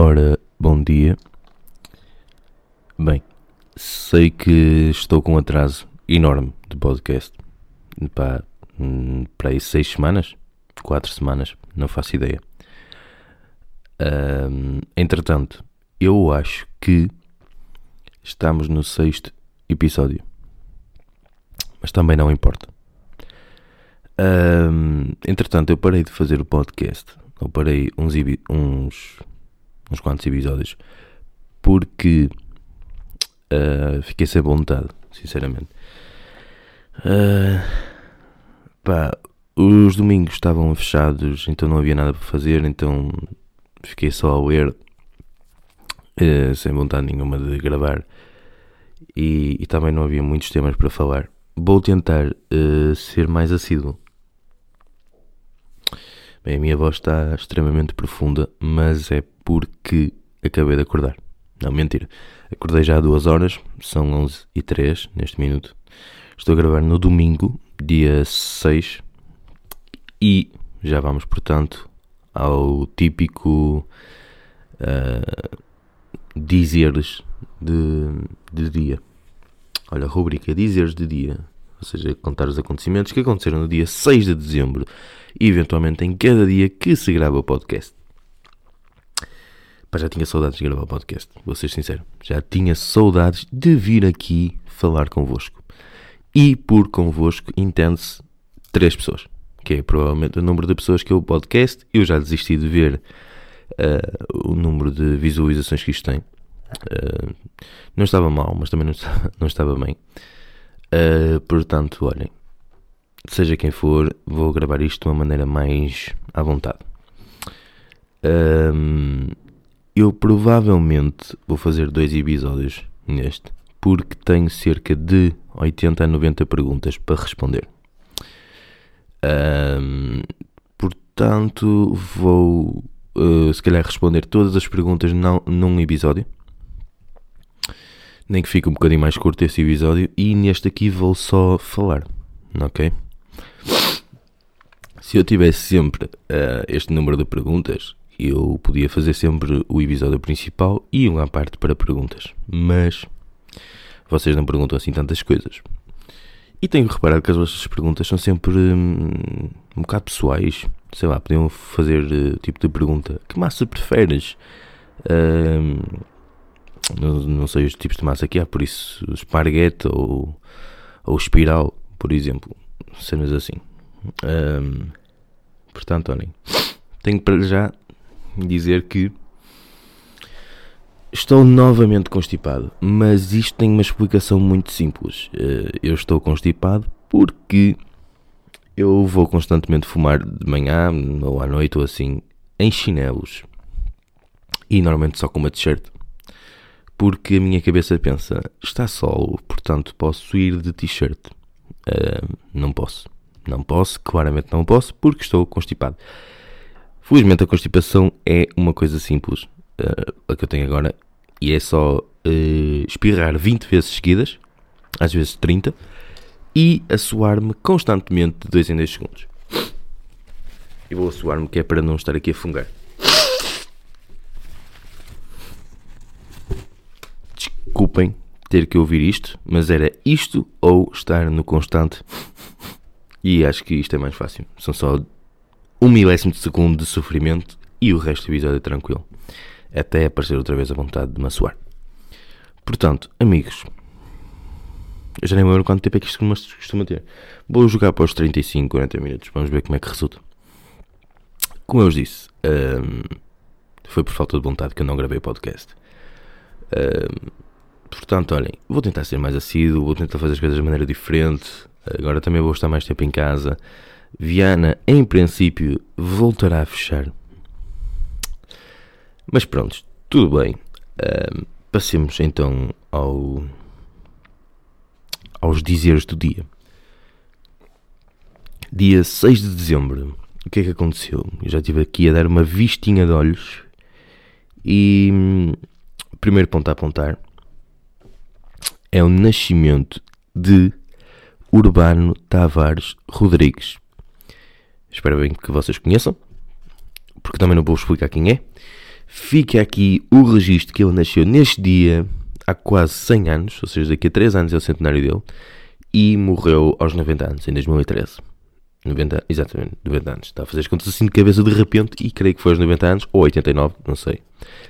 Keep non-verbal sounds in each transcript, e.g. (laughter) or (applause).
Ora, bom dia. Bem, sei que estou com um atraso enorme de podcast. Pá, hum, para aí seis semanas? Quatro semanas? Não faço ideia. Entretanto, eu acho que estamos no sexto episódio. Mas também não importa. Entretanto, eu parei de fazer o podcast. Eu parei uns, uns, uns quantos episódios porque ah, fiquei sem vontade, sinceramente. Ah, pá, os domingos estavam fechados, então não havia nada para fazer, então fiquei só a ler, eh, sem vontade nenhuma de gravar. E, e também não havia muitos temas para falar. Vou tentar eh, ser mais assíduo. Bem, a minha voz está extremamente profunda, mas é porque acabei de acordar. Não, mentira. Acordei já há duas horas, são 11 e 3 neste minuto. Estou a gravar no domingo, dia 6, e já vamos, portanto, ao típico ah, dizeres de, de dia. Olha, a rubrica dizeres de dia, ou seja, contar os acontecimentos que aconteceram no dia 6 de dezembro e eventualmente em cada dia que se grava o podcast. Pá, já tinha saudades de gravar o podcast, vou ser sincero. Já tinha saudades de vir aqui falar convosco. E por convosco entende-se três pessoas, que é provavelmente o número de pessoas que é o podcast. Eu já desisti de ver ah, o número de visualizações que isto tem. Ah, não estava mal, mas também não estava, (laughs) não estava bem. Ah, portanto, olhem, seja quem for, vou gravar isto de uma maneira mais à vontade. Ahm, eu provavelmente vou fazer dois episódios neste, porque tenho cerca de 80 a 90 perguntas para responder. Ahm, portanto, vou eh, se calhar responder todas as perguntas não, num episódio. Nem que fique um bocadinho mais curto esse episódio. E neste aqui vou só falar. Ok? Se eu tivesse sempre eh, este número de perguntas, eu podia fazer sempre o episódio principal e um à parte para perguntas. Mas vocês não perguntam assim tantas coisas. E tenho reparado que as vossas perguntas são sempre hum, um bocado pessoais. Sei lá, podiam fazer eh, tipo de pergunta: Que massa preferes? Hum, não, não sei os tipos de massa que há, por isso, esparguete ou, ou espiral, por exemplo. Cenas assim. Hum, portanto, olhem, tenho para já dizer que estou novamente constipado, mas isto tem uma explicação muito simples. Eh, Eu estou constipado porque eu vou constantemente fumar de manhã ou à noite ou assim em chinelos e normalmente só com uma t-shirt. Porque a minha cabeça pensa, está sol, portanto posso ir de t-shirt. Eh, não posso. Não posso, claramente não posso, porque estou constipado. Felizmente a constipação é uma coisa simples, eh, a que eu tenho agora, e é só eh, espirrar 20 vezes seguidas, às vezes 30, e assoar-me constantemente de 2 em 2 segundos. E vou assoar-me que é para não estar aqui a fungar. Desculpem ter que ouvir isto, mas era isto ou estar no constante. E acho que isto é mais fácil. São só um milésimo de segundo de sofrimento e o resto do episódio tranquilo. Até aparecer outra vez a vontade de me assoar. Portanto, amigos, eu já nem lembro quanto tempo é que isto costuma ter. Vou jogar para os 35, 40 minutos. Vamos ver como é que resulta. Como eu vos disse, foi por falta de vontade que eu não gravei o podcast. Portanto, olhem, vou tentar ser mais assíduo, vou tentar fazer as coisas de maneira diferente. Agora também vou estar mais tempo em casa. Viana, em princípio, voltará a fechar. Mas pronto, tudo bem. Ahm, passemos então ao, aos dizeres do dia. Dia 6 de dezembro. O que é que aconteceu? Eu já estive aqui a dar uma vistinha de olhos. E hum, primeiro ponto a apontar é o nascimento de Urbano Tavares Rodrigues. Espero bem que vocês conheçam, porque também não vou explicar quem é. Fica aqui o registro que ele nasceu neste dia, há quase 100 anos, ou seja, daqui a 3 anos é o centenário dele, e morreu aos 90 anos, em 2013. 90, exatamente, 90 anos. Está a fazer as contas assim de cabeça de repente e creio que foi aos 90 anos, ou 89, não sei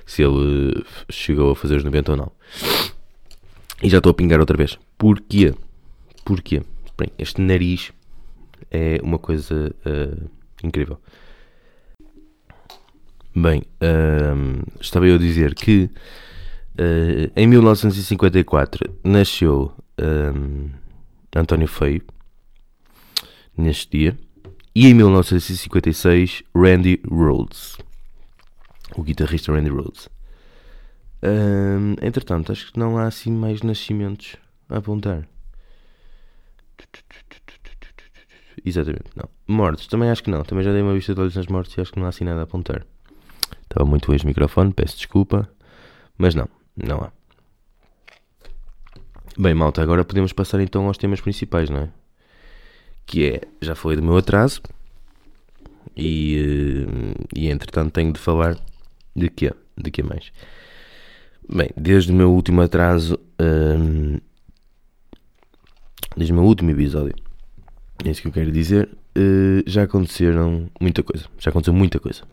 se ele chegou a fazer os 90 ou não. E já estou a pingar outra vez. Porquê? Porquê? Bem, este nariz é uma coisa uh, incrível. Bem, uh, estava eu a dizer que uh, em 1954 nasceu António Feio, neste dia, e em 1956 Randy Rhodes, o guitarrista Randy Rhodes. entretanto, acho que não há assim mais nascimentos a apontar. Exatamente, não. Mortes, também acho que não. Também já dei uma vista de olhos nas mortes e acho que não há assim nada a apontar. Estava muito bem o microfone, peço desculpa. Mas não, não há. Bem, malta, agora podemos passar então aos temas principais, não é? Que é, já falei do meu atraso. E, eh, e entretanto tenho de falar de quê? De que mais? Bem, desde o meu último atraso, hum, desde o meu último episódio, é isso que eu quero dizer. Uh, já aconteceram muita coisa. Já aconteceu muita coisa.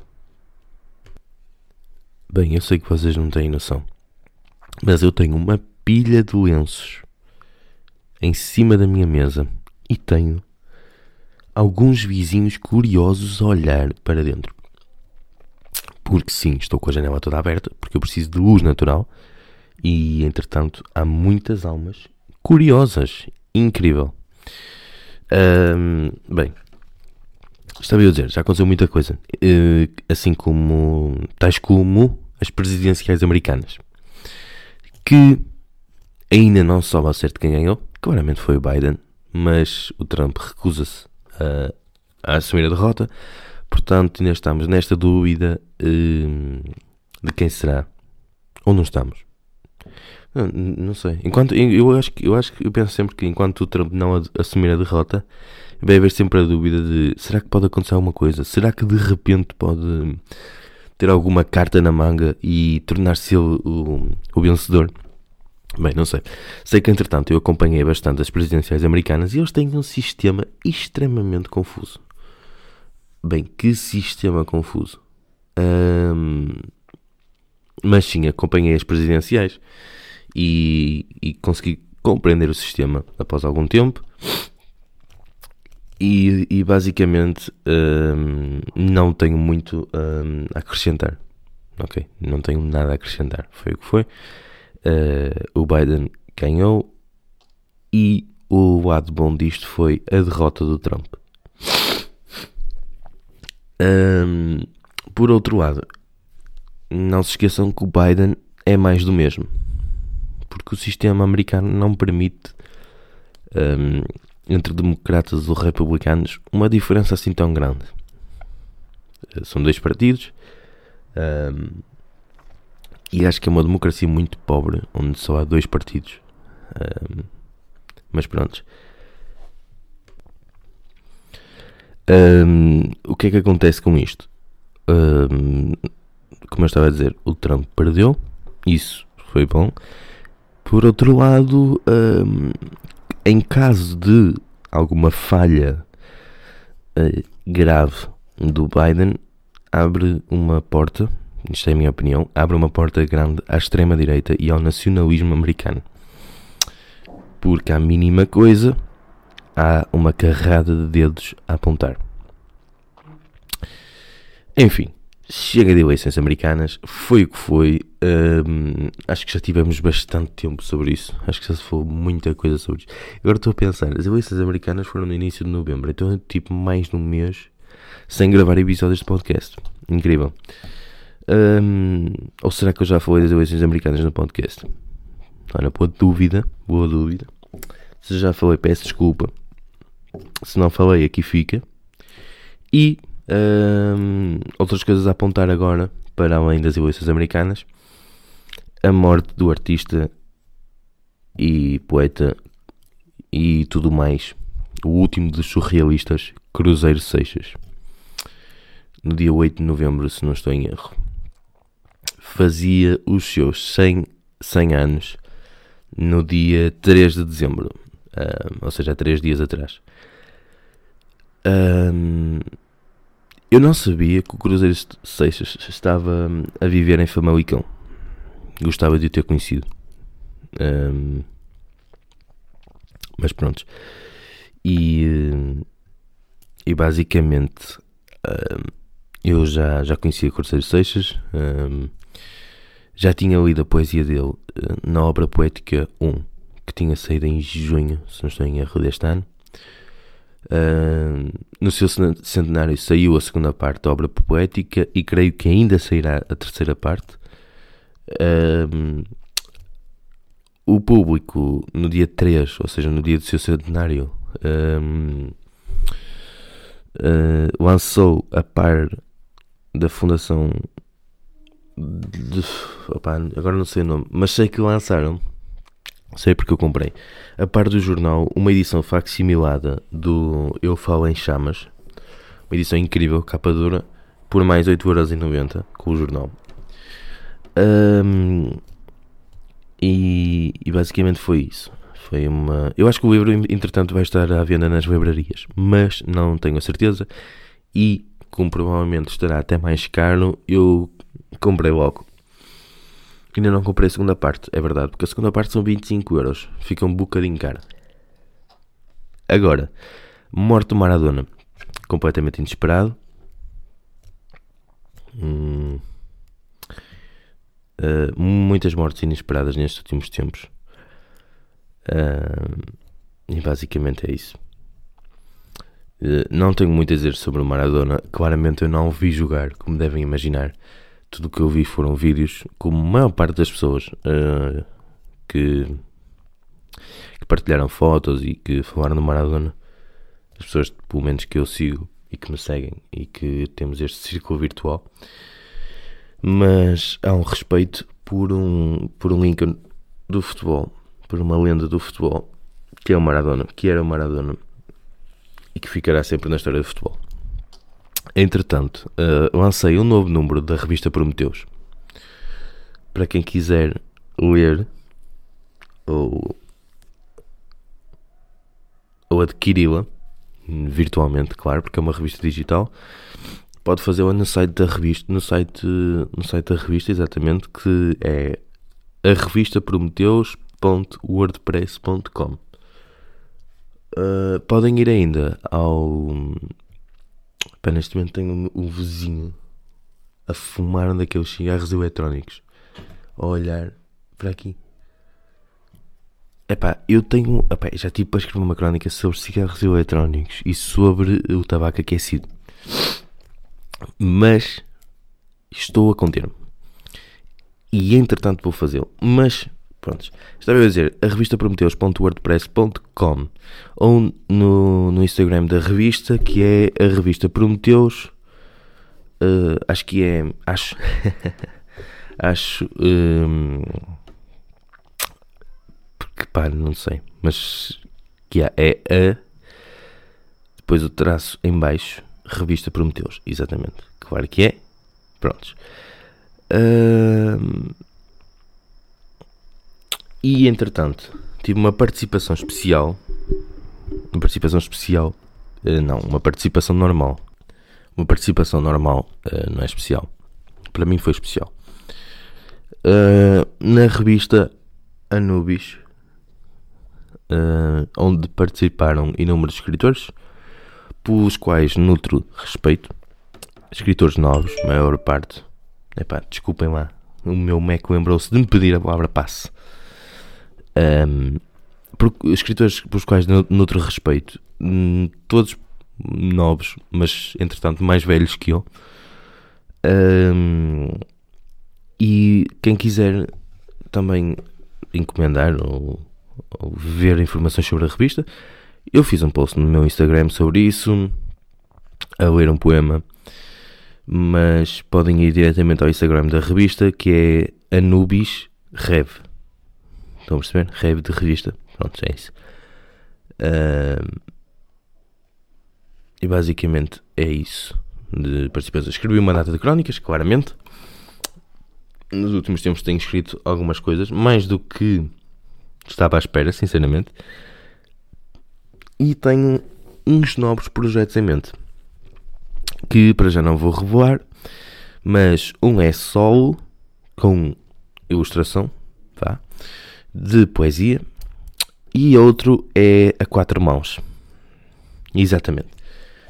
Bem, eu sei que vocês não têm noção. Mas eu tenho uma pilha de lenços em cima da minha mesa e tenho alguns vizinhos curiosos a olhar para dentro. Porque sim, estou com a janela toda aberta, porque eu preciso de luz natural e entretanto há muitas almas curiosas. Incrível. Bem, estava eu a dizer, já aconteceu muita coisa. Uh, assim como, tais como as presidenciais americanas. Que ainda não se sabe ao certo quem ganhou. Claramente foi o Biden, mas o Trump recusa-se a, a, assumir a derrota. Portanto, ainda estamos nesta dúvida uh, de quem será. Ou não estamos. Não, não sei. Enquanto, eu, acho que, eu acho que eu penso sempre que enquanto o Trump não assumir a derrota, vai haver sempre a dúvida de será que pode acontecer alguma coisa? Será que de repente pode ter alguma carta na manga e tornar-se ele o, o vencedor? Bem, não sei. Sei que entretanto eu acompanhei bastante as presidenciais americanas e eles têm um sistema extremamente confuso. Bem, que sistema confuso. mas sim, acompanhei as presidenciais e, e consegui compreender o sistema após algum tempo. E, e basicamente hum, não tenho muito hum, a acrescentar. Ok, não tenho nada a acrescentar. Foi o que foi. Uh, o Biden ganhou e o lado bom disto foi a derrota do Trump. Um, por outro lado, não se esqueçam que o Biden é mais do mesmo porque o sistema americano não permite um, entre democratas ou republicanos uma diferença assim tão grande. Eh, são dois partidos um, e acho que é uma democracia muito pobre onde só há dois partidos. Um, mas pronto. Um, o que é que acontece com isto? Um, como eu estava a dizer, o Trump perdeu, isso foi bom. Por outro lado, um, em caso de alguma falha uh, grave do Biden, abre uma porta, isto é a minha opinião, abre uma porta grande à extrema-direita e ao nacionalismo americano. Porque à mínima coisa há uma carrada de dedos a apontar. Enfim, Chega de eleições americanas, foi o que foi. Um, acho que já tivemos bastante tempo sobre isso. Acho que já se falou muita coisa sobre isso. Agora estou a pensar, as eleições americanas foram no início de novembro, então é tipo mais de um mês sem gravar episódios de podcast. Incrível. Um, ou será que eu já falei das eleições americanas no podcast? Olha, boa dúvida, boa dúvida. Se já falei, peço desculpa. Se não falei, aqui fica. E um, outras coisas a apontar agora, para além das eleições americanas, a morte do artista e poeta e tudo mais, o último dos surrealistas, Cruzeiro Seixas, no dia 8 de novembro, se não estou em erro. fazia os seus 100, 100 anos no dia 3 de dezembro, uh, ou seja, há 3 dias atrás. Um, eu não sabia que o Cruzeiro Seixas estava a viver em Famalicão. Gostava de o ter conhecido. Um, mas pronto. E, e basicamente um, eu já, já conhecia Cruzeiro Seixas. já tinha lido a poesia dele eh, na obra poética 1, que tinha saído em junho, se não estou em erro, deste ano. Uh, no seu centenário saiu a segunda parte da obra poética e creio que ainda sairá a terceira parte. Uh, o público, no dia 3, ou seja, no dia do seu centenário, uh, lançou a par da Fundação. De, opa, agora não sei o nome, mas sei que lançaram sei porque eu comprei. A par do jornal, uma edição facsimilada do Eu Falo em Chamas, uma edição incrível, capa dura, por mais 8,90€ com o jornal. Um, e, e, basicamente foi isso. Foi uma. Eu acho que o livro, entretanto, vai estar à venda nas livrarias, mas não tenho a certeza. E, como provavelmente estará até mais caro, eu comprei logo Ainda não comprei a segunda parte, é verdade, porque a segunda parte são 25 euros. Fica um bocadinho caro. Agora, morte do Maradona. Completamente inesperado. Hum, uh, muitas mortes inesperadas nestes últimos tempos. Uh, e basicamente é isso. Uh, não tenho muito a dizer sobre o Maradona. Claramente eu não o vi jogar, como devem imaginar tudo o que eu vi foram vídeos, como a maior parte das pessoas uh, que, que, partilharam fotos e que falaram do Maradona, as pessoas, pelo menos que eu sigo e que me seguem e que temos este círculo virtual, mas há um respeito por um, por um ícone do futebol, por uma lenda do futebol, que é o Maradona, que era o Maradona e que ficará sempre na história do futebol. Entretanto, uh, lancei um novo número da revista Prometeus. Para quem quiser ler ou, ou adquiri-la virtualmente, claro, porque é uma revista digital, pode fazê-la no site da revista, no site, no site da revista, exatamente, que é a revista prometeus.wordpress.com. Uh, podem ir ainda ao Pá, neste momento tenho um vizinho a fumar um daqueles cigarros eletrónicos. A olhar para aqui. Epá, eu tenho. Epá, já tive para escrever uma crónica sobre cigarros eletrónicos e sobre o tabaco aquecido. Mas estou a conter-me. E entretanto vou fazê-lo. Mas Prontos. Estava a dizer, a revista prometeus.wordpress.com ou no, no Instagram da revista, que é a revista Prometeus. Uh, acho que é. Acho. (laughs) acho. Um, porque pá, não sei. Mas. Que é, é a. Depois o traço em baixo. Revista Prometeus. Exatamente. Claro que é. Prontos. Uh, e entretanto, tive uma participação especial. Uma participação especial. Uh, não, uma participação normal. Uma participação normal uh, não é especial. Para mim foi especial. Uh, na revista Anubis, onde participaram inúmeros escritores, pelos quais nutro respeito. Escritores novos, maior parte. Epá, desculpem lá. O meu Mac lembrou-se de me pedir a palavra passe. Um, por, escritores pelos quais noutro respeito, hum, todos novos, mas entretanto mais velhos que eu. Um, e quem quiser também encomendar ou, ou, ver informações sobre a revista, eu fiz um post no meu Instagram sobre isso, a ler um poema, mas podem ir diretamente ao Instagram da revista que é Anubis Rev. Estão a perceber? Rave de revista. Pronto, é isso. Uh, e basicamente é isso de participação. Escrevi uma data de crónicas, claramente. nos últimos tempos tenho escrito algumas coisas, mais do que estava à espera, sinceramente. E tenho uns novos projetos em mente. Que para já não vou revelar, mas um é solo, com ilustração, tá? De poesia, e outro é a quatro mãos. Exatamente.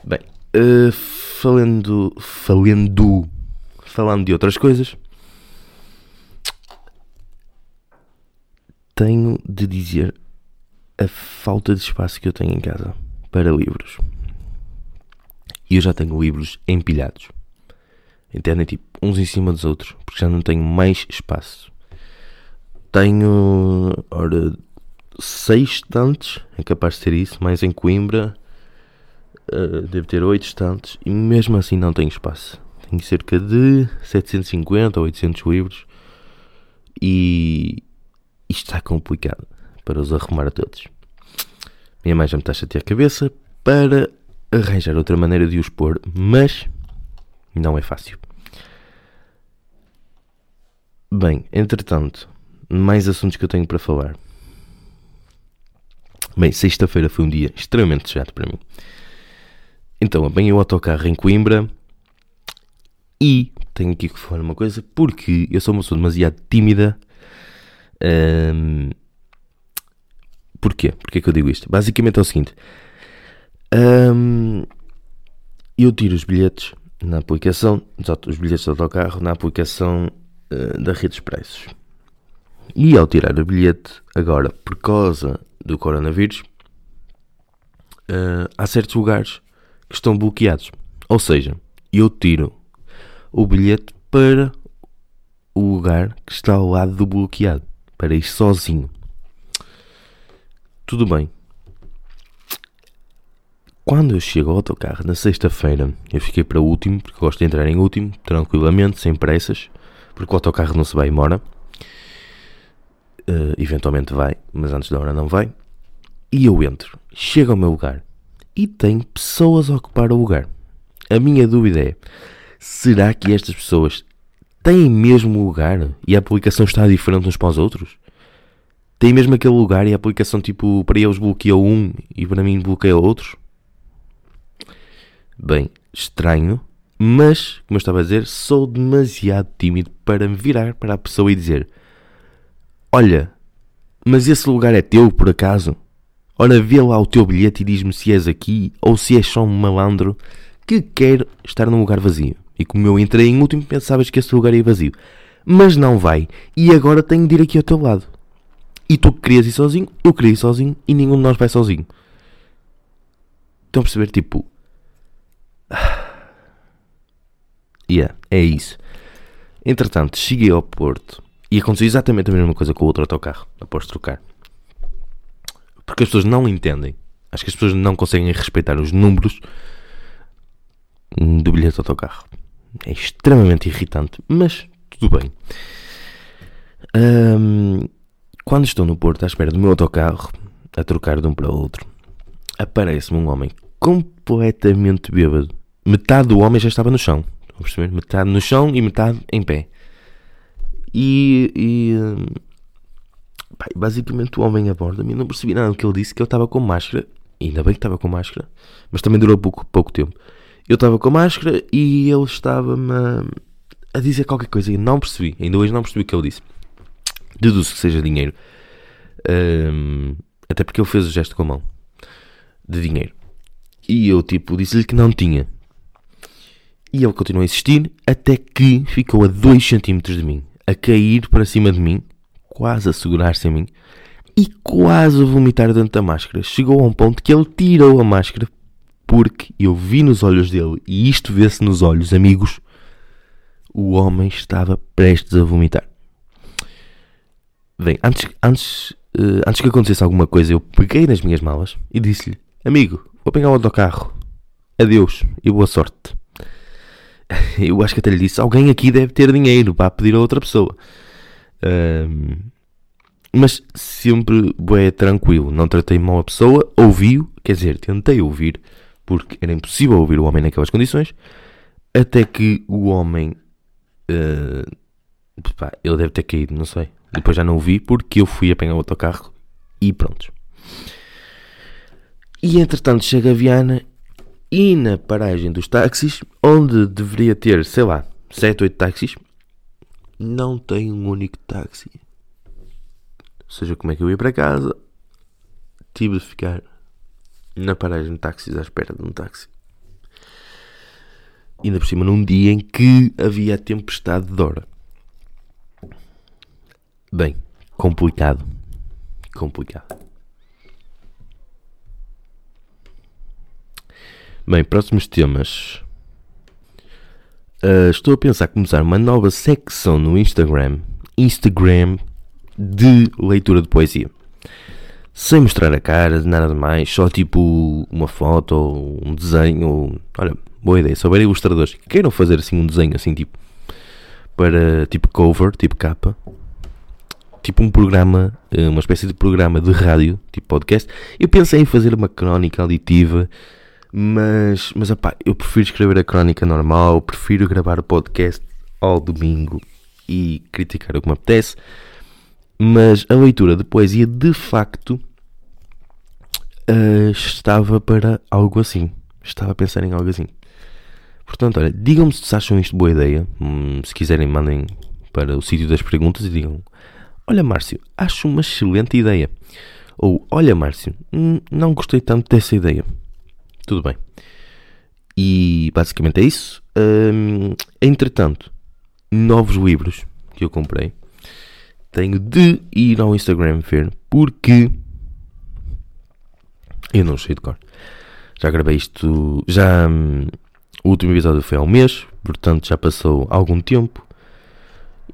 Bem, uh, falando, falando, falando de outras coisas, tenho de dizer a falta de espaço que eu tenho em casa para livros. E eu já tenho livros empilhados. Entendem? Tipo, uns em cima dos outros, porque já não tenho mais espaço. Tenho, ora, seis estantes, é capaz de ser isso, mais em Coimbra. Uh, devo ter oito estantes e mesmo assim não tenho espaço. Tenho cerca de 750 ou 800 livros e isto está complicado para os arrumar a todos. Minha mãe já me está a chatear a cabeça para arranjar outra maneira de os pôr, mas não é fácil. Bem, entretanto, mais assuntos que eu tenho para falar. Bem, sexta-feira foi um dia extremamente chato para mim. Então, apanhei o autocarro em Coimbra e tenho aqui que falar uma coisa, porque eu sou uma pessoa demasiado tímida um, porquê? Porquê que eu digo isto? Basicamente é o seguinte: um, eu tiro os bilhetes na aplicação, os bilhetes do autocarro na aplicação uh, da Rede Expressos. E ao tirar o bilhete, agora por causa do coronavírus, uh, há certos lugares que estão bloqueados. Ou seja, eu tiro o bilhete para o lugar que está ao lado do bloqueado para ir sozinho. Tudo bem. Quando eu chego ao autocarro na sexta-feira, eu fiquei para o último, porque gosto de entrar em último, tranquilamente, sem pressas, porque o autocarro não se vai embora. Uh, eventualmente vai, mas antes da hora não vai. E eu entro, chego ao meu lugar e tem pessoas a ocupar o lugar. A minha dúvida é: será que estas pessoas têm mesmo lugar e a aplicação está diferente uns para os outros? Tem mesmo aquele lugar e a aplicação, tipo, para eles bloqueia um e para mim bloqueia outros? Bem, estranho, mas, como eu estava a dizer, sou demasiado tímido para me virar para a pessoa e dizer: Olha, mas esse lugar é teu por acaso? Ora, vê lá o teu bilhete e diz-me se és aqui ou se és só um malandro que quer estar num lugar vazio. E como eu entrei em último, pensavas que esse lugar ia vazio. Mas não vai. E agora tenho de ir aqui ao teu lado. E tu querias ir sozinho, eu queria ir sozinho e nenhum de nós vai sozinho. Estão a perceber? Tipo. (sighs) Yeah, é isso. Entretanto, cheguei ao Porto e aconteceu exatamente a mesma coisa com o outro autocarro, após trocar. Porque as pessoas não entendem. Acho que as pessoas não conseguem respeitar os números do bilhete de autocarro. É extremamente irritante, mas tudo bem. Um, quando estou no Porto à espera do meu autocarro, a trocar de um para o outro, aparece-me um homem completamente bêbado. Metade do homem já estava no chão. Estão a perceber? Metade no chão e metade em pé. E, e basicamente o homem aborda-me não percebi nada do que ele disse, que eu estava com máscara. Ainda bem que estava com máscara, mas também durou pouco, pouco tempo. Eu estava com máscara e ele estava-me a, dizer qualquer coisa e não percebi. Ainda hoje não percebi o que ele disse. Deduzo que seja dinheiro. Um, até porque ele fez o gesto com a mão de dinheiro. E eu, tipo, disse-lhe que não tinha. E ele continuou a insistir até que ficou a 2 cm de mim, a cair para cima de mim, quase a segurar-se em mim e quase a vomitar dentro da máscara. Chegou a um ponto que ele tirou a máscara porque eu vi nos olhos dele, e isto vê-se nos olhos, amigos, o homem estava prestes a vomitar. Bem, antes, antes, uh, antes que acontecesse alguma coisa, eu peguei nas minhas malas e disse-lhe: Amigo, vou pegar o autocarro. Adeus e boa sorte. (laughs) Eu acho que até lhe disse: Alguém aqui deve ter dinheiro para pedir a outra pessoa. Um, mas sempre bem tranquilo. Não tratei mal a pessoa, ouvi-o, quer dizer, tentei ouvir porque era impossível ouvir o homem naquelas condições, até que o homem uh, Pá, ele deve ter caído, não sei. Depois já não o vi porque eu fui apanhar o autocarro e pronto. E entretanto chega a Viana e na paragem dos táxis, onde deveria ter, sei lá, 7, 8 táxis, não tem um único táxi. Ou seja, como é que eu ia para casa? Tive de ficar na paragem de táxis à espera de um táxi. Ainda por cima num dia em que havia tempestade de hora. Bem, complicado. Complicado. Bem, próximos temas. Uh, estou a pensar começar uma nova secção no Instagram. Instagram de leitura de poesia. Sem mostrar a cara, nada mais, só tipo uma foto ou um desenho. Ou... Olha, boa ideia. Se houver ilustradores que queiram fazer assim um desenho assim tipo para tipo cover, tipo capa, tipo um programa, eh, uma espécie de programa de rádio, tipo podcast. Eu pensei em fazer uma crónica auditiva mas, mas opá, eu prefiro escrever a crónica normal, prefiro gravar o podcast ao domingo e criticar o que me apetece. Mas a leitura de poesia, de facto, uh, estava para algo assim. Estava a pensar em algo assim. Portanto, olha, digam-me se acham isto boa ideia. Hum, se quiserem, mandem para o sítio das perguntas e digam: Olha, Márcio, acho uma excelente ideia. Ou Olha, Márcio, hum, não gostei tanto dessa ideia. Tudo bem. E basicamente é isso. Hum, entretanto, novos livros que eu comprei. Tenho de ir ao Instagram ver porque eu não sei de cor. Já gravei isto. Já hum, o último episódio foi há um mês, portanto já passou algum tempo.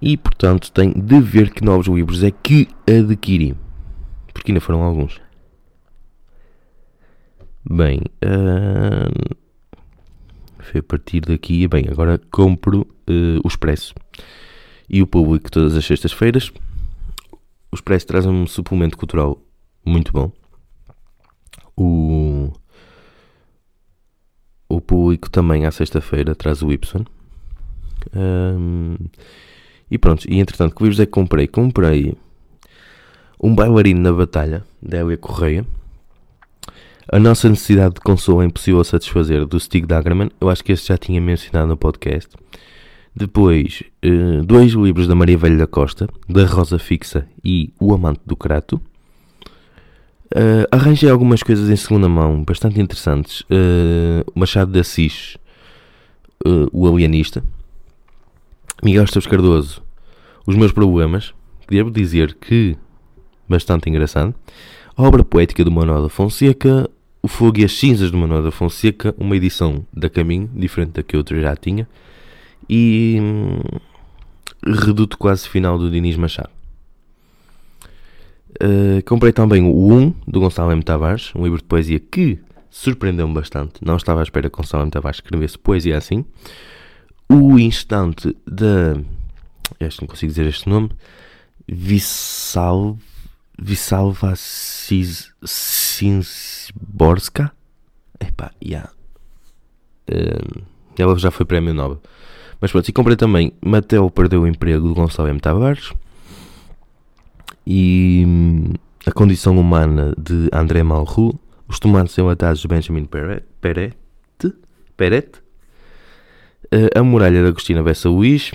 E portanto tenho de ver que novos livros é que adquiri. Porque ainda foram alguns. Bem, uh, foi a partir daqui. Bem, agora compro uh, o Expresso e o público todas as sextas-feiras. O Expresso traz um suplemento cultural muito bom. O, o público também à sexta-feira traz o Y. Um, e pronto, e entretanto, que livros é que comprei? Comprei um bailarino na batalha, da Elia Correia a nossa necessidade de consolo é impossível a satisfazer do Stig Dagerman. Eu acho que este já tinha mencionado no podcast. Depois, uh, dois livros da Maria Velha da Costa, da Rosa Fixa e O Amante do Crato. Uh, arranjei algumas coisas em segunda mão bastante interessantes. Uh, Machado de Assis, O Alienista. Miguel Esteves Cardoso, Os Meus Problemas. Devo dizer que bastante engraçado. A obra poética do Manuel da Fonseca, O Fogo e as Cinzas do Manuel da Fonseca, uma edição da Caminho, diferente da que outra já tinha, e hum, Reduto Quase Final do Dinis Machado. Uh, comprei também o 1 do Gonçalo M. Tavares, um livro de poesia que surpreendeu-me bastante. Não estava à espera que Gonçalo M. Tavares escrevesse poesia assim. O Instante da. Este não consigo dizer este nome. Vissal Vissalva Sinsborska. Epá, yeah. Uh, ela já foi prémio Nobel. Mas pronto, e comprei também Mateo Perdeu o Emprego de Gonçalo M. Tavares e hum, A Condição Humana de André Malraux, Os Tomates Enlatados de Benjamin Peret, Peret, Peret uh, A Muralha de Agostina Bessa Luís,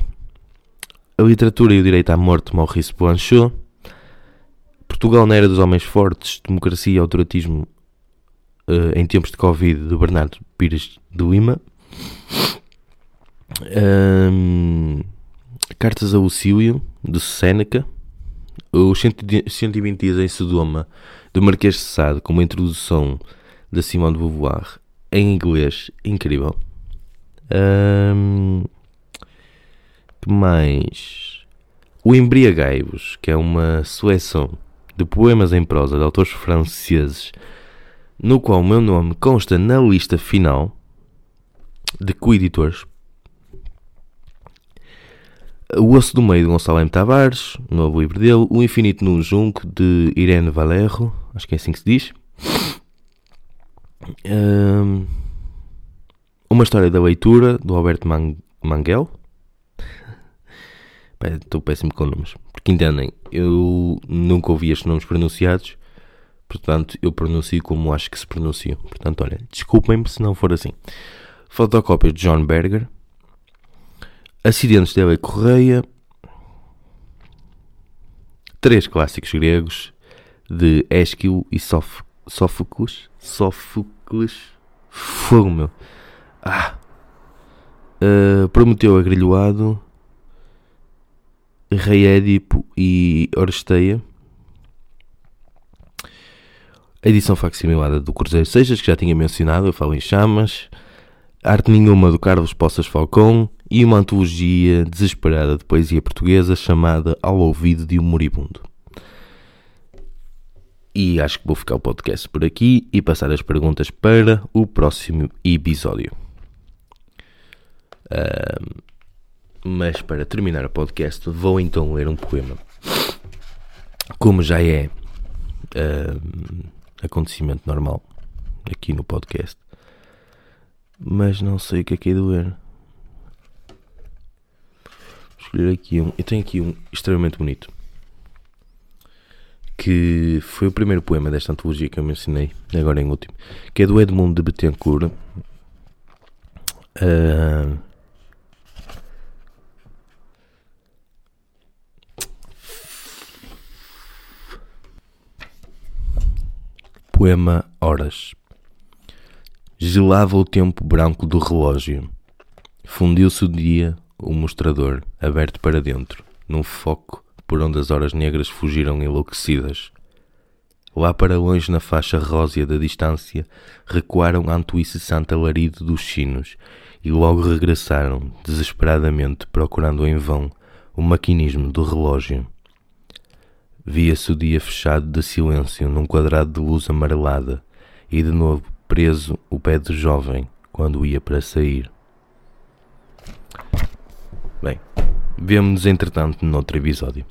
A Literatura e o Direito à Morte de Maurice Blanchot, Portugal na era dos homens fortes, democracia e autoritismo uh, em tempos de Covid, de Bernardo Pires de Lima. Um, Cartas a Lucílio, de Seneca. Os 120 dias em Sodoma, do Marquês de Sade, com uma introdução da Simone de Beauvoir em inglês, incrível. Um, que mais? O Embriagai-vos, que é uma seleção de poemas em prosa de autores franceses, no qual o meu nome consta na lista final de coeditores. O Osso do Meio de Gonçalo M. Tavares, o novo livro dele. O Infinito no Junco de Irene Valerro, acho que é assim que se diz. Um, uma História da Leitura do Alberto Manguel. Estou péssimo com nomes. Porque entendem, eu nunca ouvi estes nomes pronunciados, portanto eu pronuncio como acho que se pronunciam. Portanto, olha, desculpem-me se não for assim. Fotocópias de John Berger. Acidentes de Eva Correia. Três clássicos gregos de Ésquilo e Sófocles. Sófocles. Fogo, meu. Ah. Uh, Prometeu agrilhoado. Rei Édipo e Oresteia. A edição facsimilada do Cruzeiro Seixas, que já tinha mencionado, eu falo em chamas. Arte Nenhuma do Carlos Poças Falcão e uma antologia desesperada de poesia portuguesa chamada Ao Ouvido de um Moribundo. E acho que vou ficar o podcast por aqui e passar as perguntas para o próximo episódio. Uh, mas para terminar o podcast, vou então ler um poema. Como já é uh, acontecimento normal aqui no podcast, mas não sei o que é que é. Vou escolher aqui um. Eu tenho aqui um extremamente bonito que foi o primeiro poema desta antologia que eu mencionei, agora em último, que é do Edmundo de Betancourt. Uh, poema Horas. Gelava o tempo branco do relógio. Fundiu-se o dia, o mostrador, aberto para dentro, num foco por onde as horas negras fugiram enlouquecidas. Lá para longe, na faixa rósea da distância, recuaram ante o incessante alarido dos sinos e logo regressaram, desesperadamente, procurando em vão o maquinismo do relógio. Via-se o dia fechado de silêncio num quadrado de luz amarelada e de novo preso o pé do jovem quando ia para sair. Bem, vemo-nos entretanto noutro episódio.